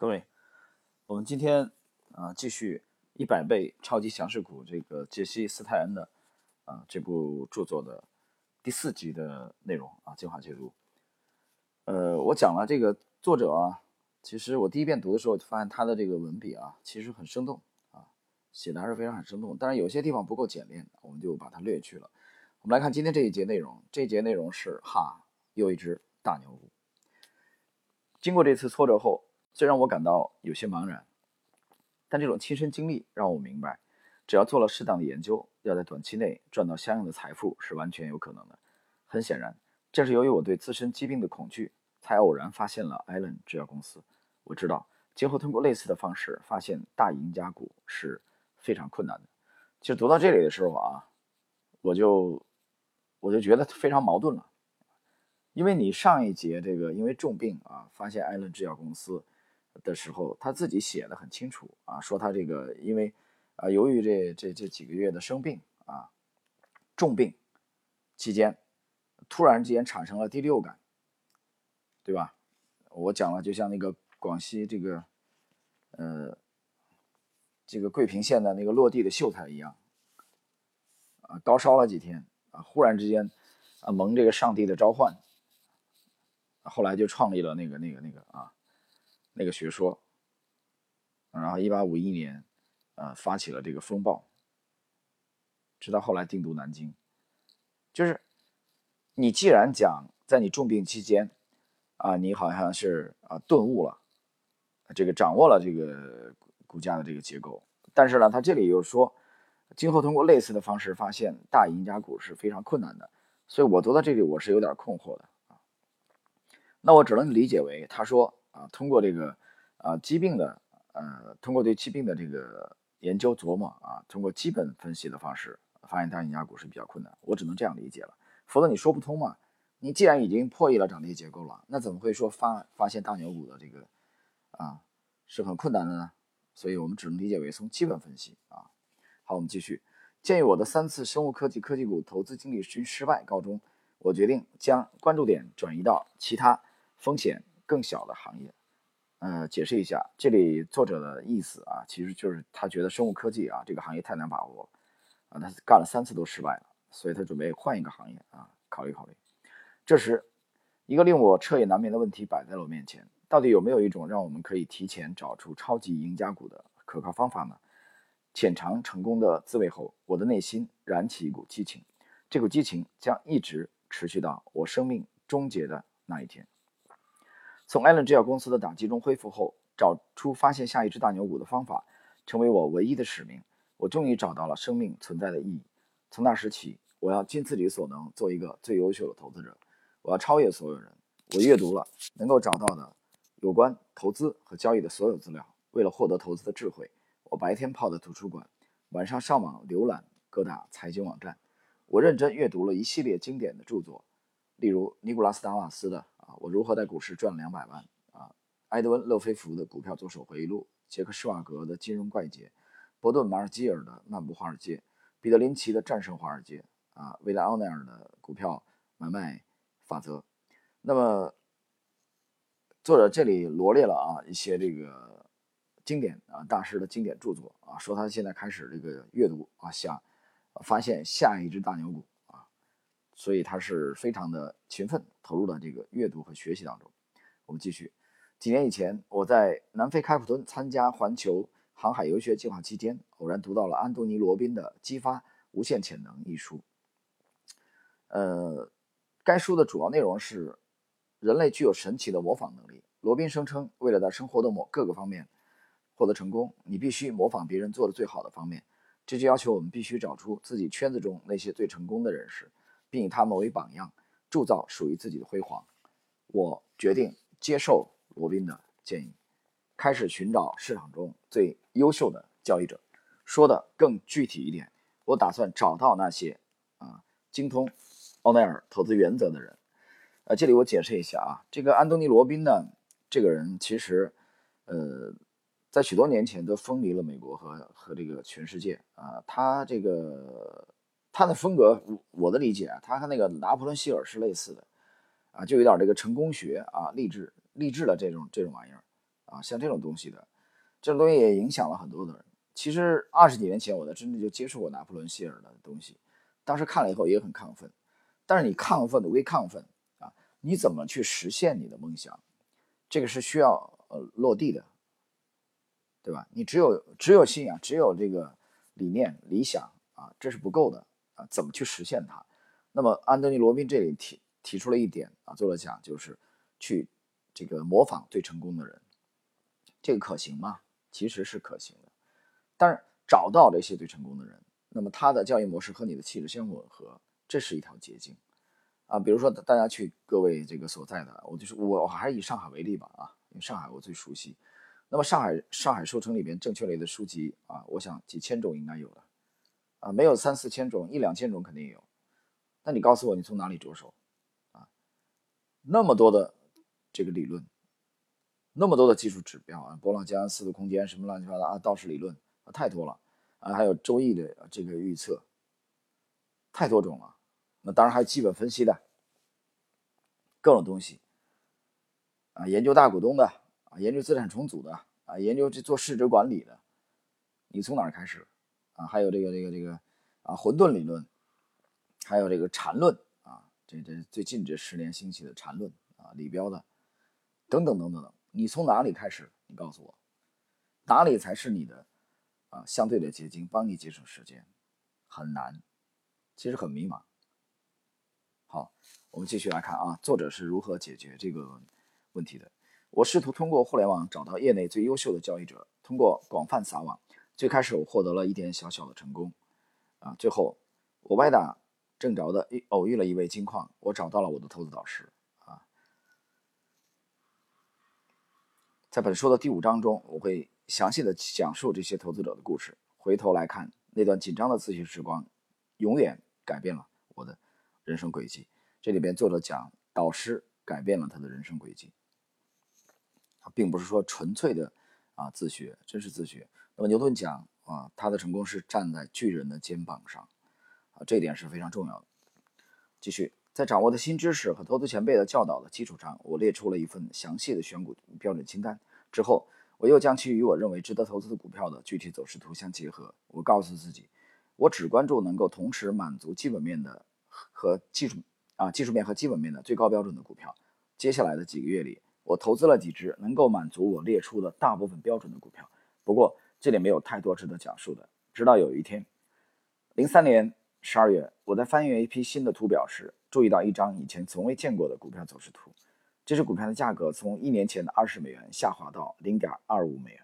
各位，我们今天啊继续一百倍超级强势股这个杰西·斯泰恩的啊这部著作的第四集的内容啊精华解读。呃，我讲了这个作者啊，其实我第一遍读的时候就发现他的这个文笔啊其实很生动啊，写的还是非常很生动，但是有些地方不够简练，我们就把它略去了。我们来看今天这一节内容，这一节内容是哈又一只大牛股。经过这次挫折后。虽然我感到有些茫然，但这种亲身经历让我明白，只要做了适当的研究，要在短期内赚到相应的财富是完全有可能的。很显然，正是由于我对自身疾病的恐惧，才偶然发现了艾伦制药公司。我知道，今后通过类似的方式发现大赢家股是非常困难的。其实读到这里的时候啊，我就我就觉得非常矛盾了，因为你上一节这个因为重病啊，发现艾伦制药公司。的时候，他自己写的很清楚啊，说他这个因为啊，由于这这这几个月的生病啊，重病期间，突然之间产生了第六感，对吧？我讲了，就像那个广西这个呃这个桂平县的那个落地的秀才一样啊，高烧了几天啊，忽然之间啊蒙这个上帝的召唤，后来就创立了那个那个那个啊。那个学说，然后一八五一年，呃，发起了这个风暴，直到后来定都南京。就是你既然讲在你重病期间，啊，你好像是啊顿悟了，这个掌握了这个股价的这个结构，但是呢，他这里又说，今后通过类似的方式发现大赢家股是非常困难的，所以我读到这里我是有点困惑的啊。那我只能理解为他说。啊，通过这个啊疾病的呃，通过对疾病的这个研究琢磨啊，通过基本分析的方式，发现大赢家股是比较困难。我只能这样理解了，否则你说不通嘛。你既然已经破译了涨跌结构了，那怎么会说发发现大牛股的这个啊是很困难的呢？所以我们只能理解为从基本分析啊。好，我们继续。鉴于我的三次生物科技科技股投资经历均失败告终，我决定将关注点转移到其他风险。更小的行业，呃，解释一下，这里作者的意思啊，其实就是他觉得生物科技啊这个行业太难把握，啊，他干了三次都失败了，所以他准备换一个行业啊，考虑考虑。这时，一个令我彻夜难眠的问题摆在了我面前：到底有没有一种让我们可以提前找出超级赢家股的可靠方法呢？浅尝成功的滋味后，我的内心燃起一股激情，这股激情将一直持续到我生命终结的那一天。从艾伦制药公司的打击中恢复后，找出发现下一只大牛股的方法，成为我唯一的使命。我终于找到了生命存在的意义。从那时起，我要尽自己所能做一个最优秀的投资者。我要超越所有人。我阅读了能够找到的有关投资和交易的所有资料。为了获得投资的智慧，我白天泡在图书馆，晚上上网浏览各大财经网站。我认真阅读了一系列经典的著作，例如尼古拉斯·达瓦斯的。啊，我如何在股市赚了两百万？啊，埃德温·勒菲弗的股票左手回忆录，杰克·施瓦格的金融怪杰，伯顿·马尔基尔的漫步华尔街，彼得·林奇的战胜华尔街，啊，维莱奥奈尔的股票买卖法则。那么，作者这里罗列了啊一些这个经典啊大师的经典著作啊，说他现在开始这个阅读啊，想发现下一只大牛股。所以他是非常的勤奋，投入了这个阅读和学习当中。我们继续，几年以前，我在南非开普敦参加环球航海游学计划期间，偶然读到了安东尼·罗宾的《激发无限潜能》一书。呃，该书的主要内容是，人类具有神奇的模仿能力。罗宾声称，为了在生活的某各个方面获得成功，你必须模仿别人做的最好的方面。这就要求我们必须找出自己圈子中那些最成功的人士。并以他们为榜样，铸造属于自己的辉煌。我决定接受罗宾的建议，开始寻找市场中最优秀的交易者。说的更具体一点，我打算找到那些啊精通奥奈尔投资原则的人。呃，这里我解释一下啊，这个安东尼·罗宾呢，这个人其实，呃，在许多年前都风靡了美国和和这个全世界啊，他这个。他的风格，我的理解啊，他和那个拿破仑希尔是类似的，啊，就有点这个成功学啊，励志励志的这种这种玩意儿，啊，像这种东西的，这种东西也影响了很多的人。其实二十几年前，我呢真正就接触过拿破仑希尔的东西，当时看了以后也很亢奋。但是你亢奋的归亢奋啊，你怎么去实现你的梦想？这个是需要呃落地的，对吧？你只有只有信仰，只有这个理念、理想啊，这是不够的啊。怎么去实现它？那么安东尼·罗宾这里提提出了一点啊，做了讲，就是去这个模仿最成功的人，这个可行吗？其实是可行的。但是找到这些最成功的人，那么他的教育模式和你的气质相吻合。这是一条捷径，啊，比如说大家去各位这个所在的，我就是我，我还是以上海为例吧，啊，因为上海我最熟悉。那么上海上海书城里边正确类的书籍啊，我想几千种应该有的，啊，没有三四千种，一两千种肯定有。那你告诉我，你从哪里着手？啊，那么多的这个理论，那么多的技术指标啊，波浪加四度空间什么乱七八糟啊，道氏理论啊，太多了啊，还有周易的这个预测，太多种了。那当然还有基本分析的各种东西啊，研究大股东的啊，研究资产重组的啊，研究这做市值管理的，你从哪儿开始啊？还有这个这个这个啊，混沌理论，还有这个禅论啊，这这最近这十年兴起的禅论啊，李彪的等等等等等，你从哪里开始？你告诉我，哪里才是你的啊相对的捷径，帮你节省时间？很难，其实很迷茫。好，我们继续来看啊，作者是如何解决这个问题的。我试图通过互联网找到业内最优秀的交易者，通过广泛撒网，最开始我获得了一点小小的成功，啊，最后我歪打正着的偶遇了一位金矿，我找到了我的投资导师，啊，在本书的第五章中，我会详细的讲述这些投资者的故事。回头来看那段紧张的咨询时光，永远改变了我的。人生轨迹，这里边作者讲导师改变了他的人生轨迹，并不是说纯粹的啊自学，真是自学。那么牛顿讲啊，他的成功是站在巨人的肩膀上，啊，这一点是非常重要的。继续，在掌握的新知识和投资前辈的教导的基础上，我列出了一份详细的选股标准清单。之后，我又将其与我认为值得投资的股票的具体走势图相结合。我告诉自己，我只关注能够同时满足基本面的。和技术啊，技术面和基本面的最高标准的股票。接下来的几个月里，我投资了几只能够满足我列出的大部分标准的股票。不过这里没有太多值得讲述的。直到有一天，零三年十二月，我在翻阅一批新的图表时，注意到一张以前从未见过的股票走势图。这只股票的价格从一年前的二十美元下滑到零点二五美元，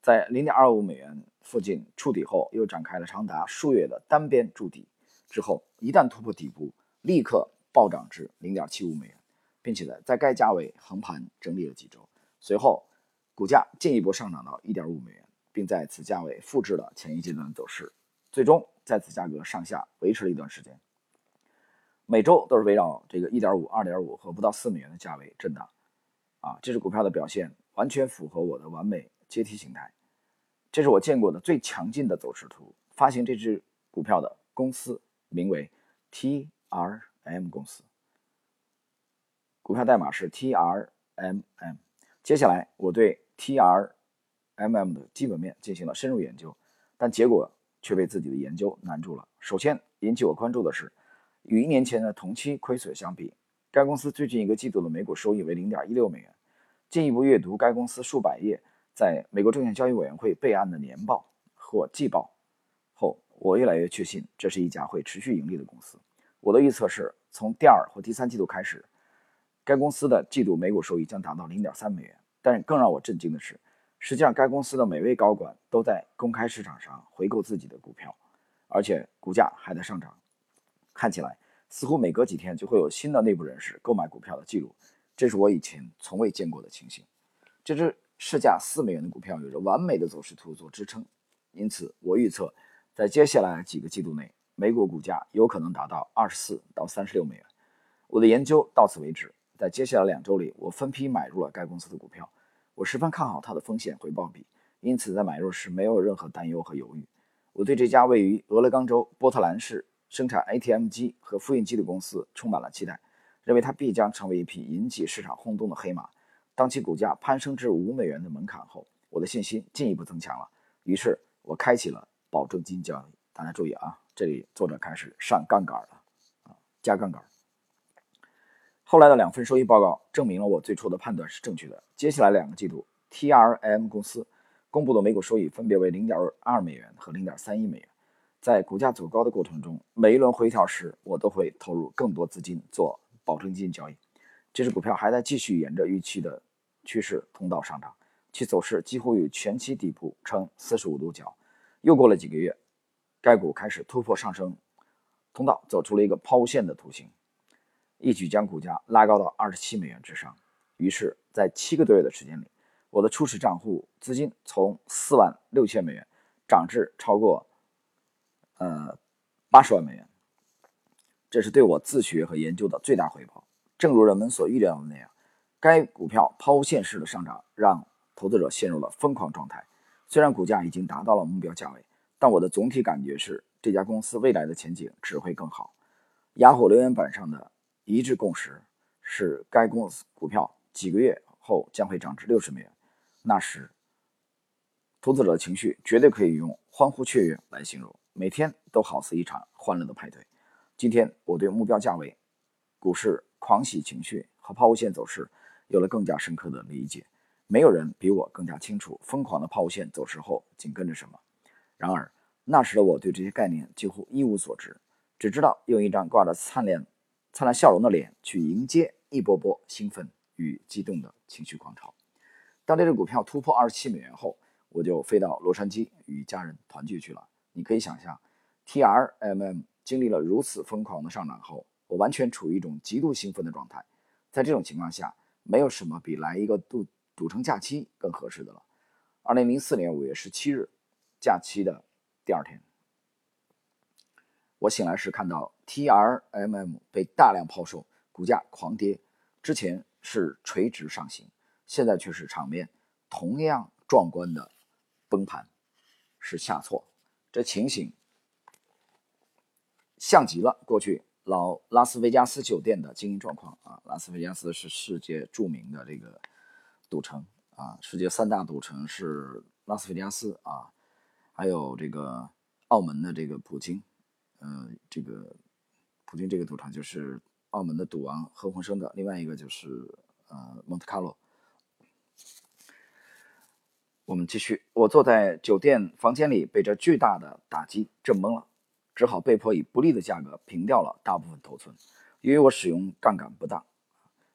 在零点二五美元附近触底后，又展开了长达数月的单边筑底。之后，一旦突破底部，立刻暴涨至零点七五美元，并且在在该价位横盘整理了几周。随后，股价进一步上涨到一点五美元，并在此价位复制了前一阶段的走势，最终在此价格上下维持了一段时间。每周都是围绕这个一点五、二点五和不到四美元的价位震荡。啊，这只股票的表现完全符合我的完美阶梯形态。这是我见过的最强劲的走势图。发行这只股票的公司。名为 TRM 公司，股票代码是 TRMM。接下来，我对 T R MM 的基本面进行了深入研究，但结果却被自己的研究难住了。首先引起我关注的是，与一年前的同期亏损相比，该公司最近一个季度的每股收益为零点一六美元。进一步阅读该公司数百页在美国证券交易委员会备案的年报或季报后。我越来越确信，这是一家会持续盈利的公司。我的预测是，从第二或第三季度开始，该公司的季度每股收益将达到零点三美元。但更让我震惊的是，实际上该公司的每位高管都在公开市场上回购自己的股票，而且股价还在上涨。看起来似乎每隔几天就会有新的内部人士购买股票的记录，这是我以前从未见过的情形。这只市价四美元的股票有着完美的走势图做支撑，因此我预测。在接下来几个季度内，美股股价有可能达到二十四到三十六美元。我的研究到此为止。在接下来两周里，我分批买入了该公司的股票。我十分看好它的风险回报比，因此在买入时没有任何担忧和犹豫。我对这家位于俄勒冈州波特兰市生产 ATM 机和复印机的公司充满了期待，认为它必将成为一匹引起市场轰动的黑马。当其股价攀升至五美元的门槛后，我的信心进一步增强了。于是，我开启了保证金交易。大家注意啊，这里作者开始上杠杆了啊，加杠杆。后来的两份收益报告证明了我最初的判断是正确的。接下来两个季度，TRM 公司公布的每股收益分别为零点二美元和零点三一美元。在股价走高的过程中，每一轮回调时，我都会投入更多资金做保证金交易。这只股票还在继续沿着预期的趋势通道上涨，其走势几乎与前期底部呈四十五度角。又过了几个月，该股开始突破上升通道，走出了一个抛物线的图形。一举将股价拉高到二十七美元之上，于是，在七个多月的时间里，我的初始账户资金从四万六千美元涨至超过呃八十万美元，这是对我自学和研究的最大回报。正如人们所预料的那样，该股票抛物线式的上涨让投资者陷入了疯狂状态。虽然股价已经达到了目标价位，但我的总体感觉是这家公司未来的前景只会更好。雅虎留言板上的。一致共识是，该公司股票几个月后将会涨至六十美元。那时，投资者的情绪绝对可以用欢呼雀跃来形容，每天都好似一场欢乐的派对。今天，我对目标价位、股市狂喜情绪和抛物线走势有了更加深刻的理解。没有人比我更加清楚疯狂的抛物线走势后紧跟着什么。然而，那时的我对这些概念几乎一无所知，只知道用一张挂着灿烂。灿烂笑容的脸去迎接一波波兴奋与激动的情绪狂潮。当这只股票突破二十七美元后，我就飞到洛杉矶与家人团聚去了。你可以想象，TRMM 经历了如此疯狂的上涨后，我完全处于一种极度兴奋的状态。在这种情况下，没有什么比来一个度赌城假期更合适的了。二零零四年五月十七日，假期的第二天。我醒来时看到 TRMM 被大量抛售，股价狂跌。之前是垂直上行，现在却是场面同样壮观的崩盘，是下挫。这情形像极了过去老拉斯维加斯酒店的经营状况啊！拉斯维加斯是世界著名的这个赌城啊，世界三大赌城是拉斯维加斯啊，还有这个澳门的这个普京。呃，这个普京这个赌场就是澳门的赌王何鸿燊的，另外一个就是呃蒙特卡洛。我们继续，我坐在酒店房间里，被这巨大的打击震懵了，只好被迫以不利的价格平掉了大部分头寸。由于我使用杠杆不当，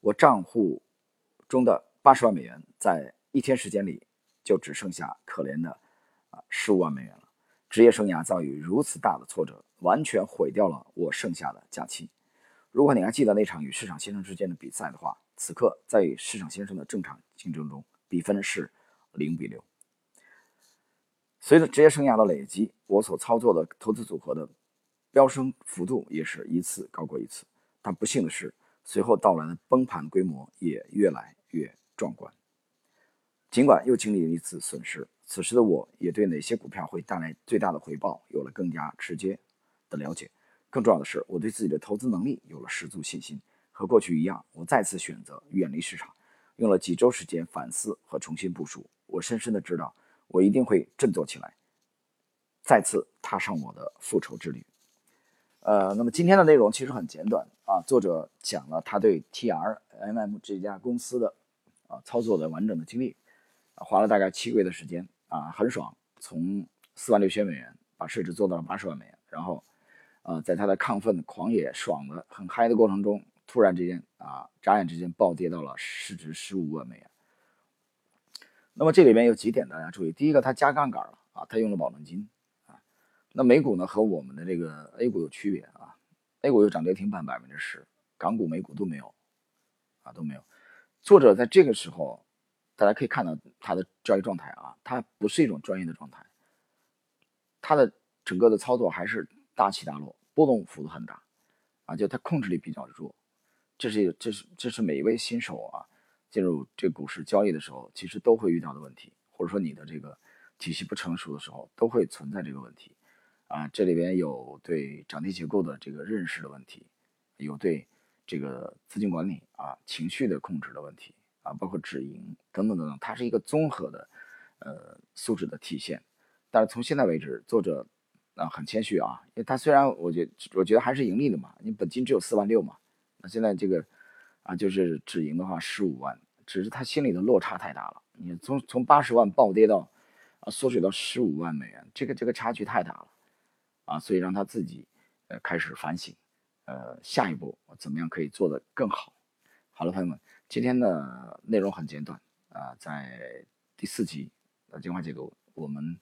我账户中的八十万美元在一天时间里就只剩下可怜的啊十五万美元了。职业生涯遭遇如此大的挫折。完全毁掉了我剩下的假期。如果你还记得那场与市场先生之间的比赛的话，此刻在与市场先生的正常竞争中，比分是零比六。随着职业生涯的累积，我所操作的投资组合的飙升幅度也是一次高过一次。但不幸的是，随后到来的崩盘规模也越来越壮观。尽管又经历了一次损失，此时的我也对哪些股票会带来最大的回报有了更加直接。的了解，更重要的是，我对自己的投资能力有了十足信心。和过去一样，我再次选择远离市场，用了几周时间反思和重新部署。我深深的知道，我一定会振作起来，再次踏上我的复仇之旅。呃，那么今天的内容其实很简短啊，作者讲了他对 TRMM 这家公司的啊操作的完整的经历，花了大概七个月的时间啊，很爽，从四万六千美元把市值做到了八十万美元，然后。呃，在他的亢奋、狂野、爽的很嗨的过程中，突然之间啊，眨眼之间暴跌到了市值十五万美元。那么这里面有几点大家注意：第一个，他加杠杆了啊，他用了保证金啊。那美股呢和我们的这个 A 股有区别啊，A 股有涨跌停板百分之十，港股、美股都没有啊，都没有。作者在这个时候，大家可以看到他的交易状态啊，他不是一种专业的状态，他的整个的操作还是。大起大落，波动幅度很大，啊，就它控制力比较弱，这是这是这是每一位新手啊进入这股市交易的时候，其实都会遇到的问题，或者说你的这个体系不成熟的时候，都会存在这个问题，啊，这里边有对涨跌结构的这个认识的问题，有对这个资金管理啊情绪的控制的问题啊，包括止盈等等等等，它是一个综合的呃素质的体现。但是从现在为止，作者啊很谦虚啊，因为他虽然我觉我觉得还是盈利的嘛，你本金只有四万六嘛，那现在这个啊就是止盈的话十五万，只是他心里的落差太大了。你从从八十万暴跌到啊缩水到十五万美元，这个这个差距太大了啊，所以让他自己呃开始反省，呃下一步怎么样可以做得更好。好了，朋友们，今天的内容很简短啊，在第四集的精华解读，我们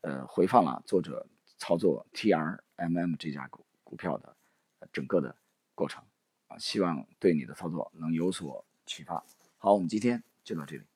呃回放了作者操作 TRMM 这家股股票的整个的过程啊，希望对你的操作能有所启发。好，我们今天就到这里。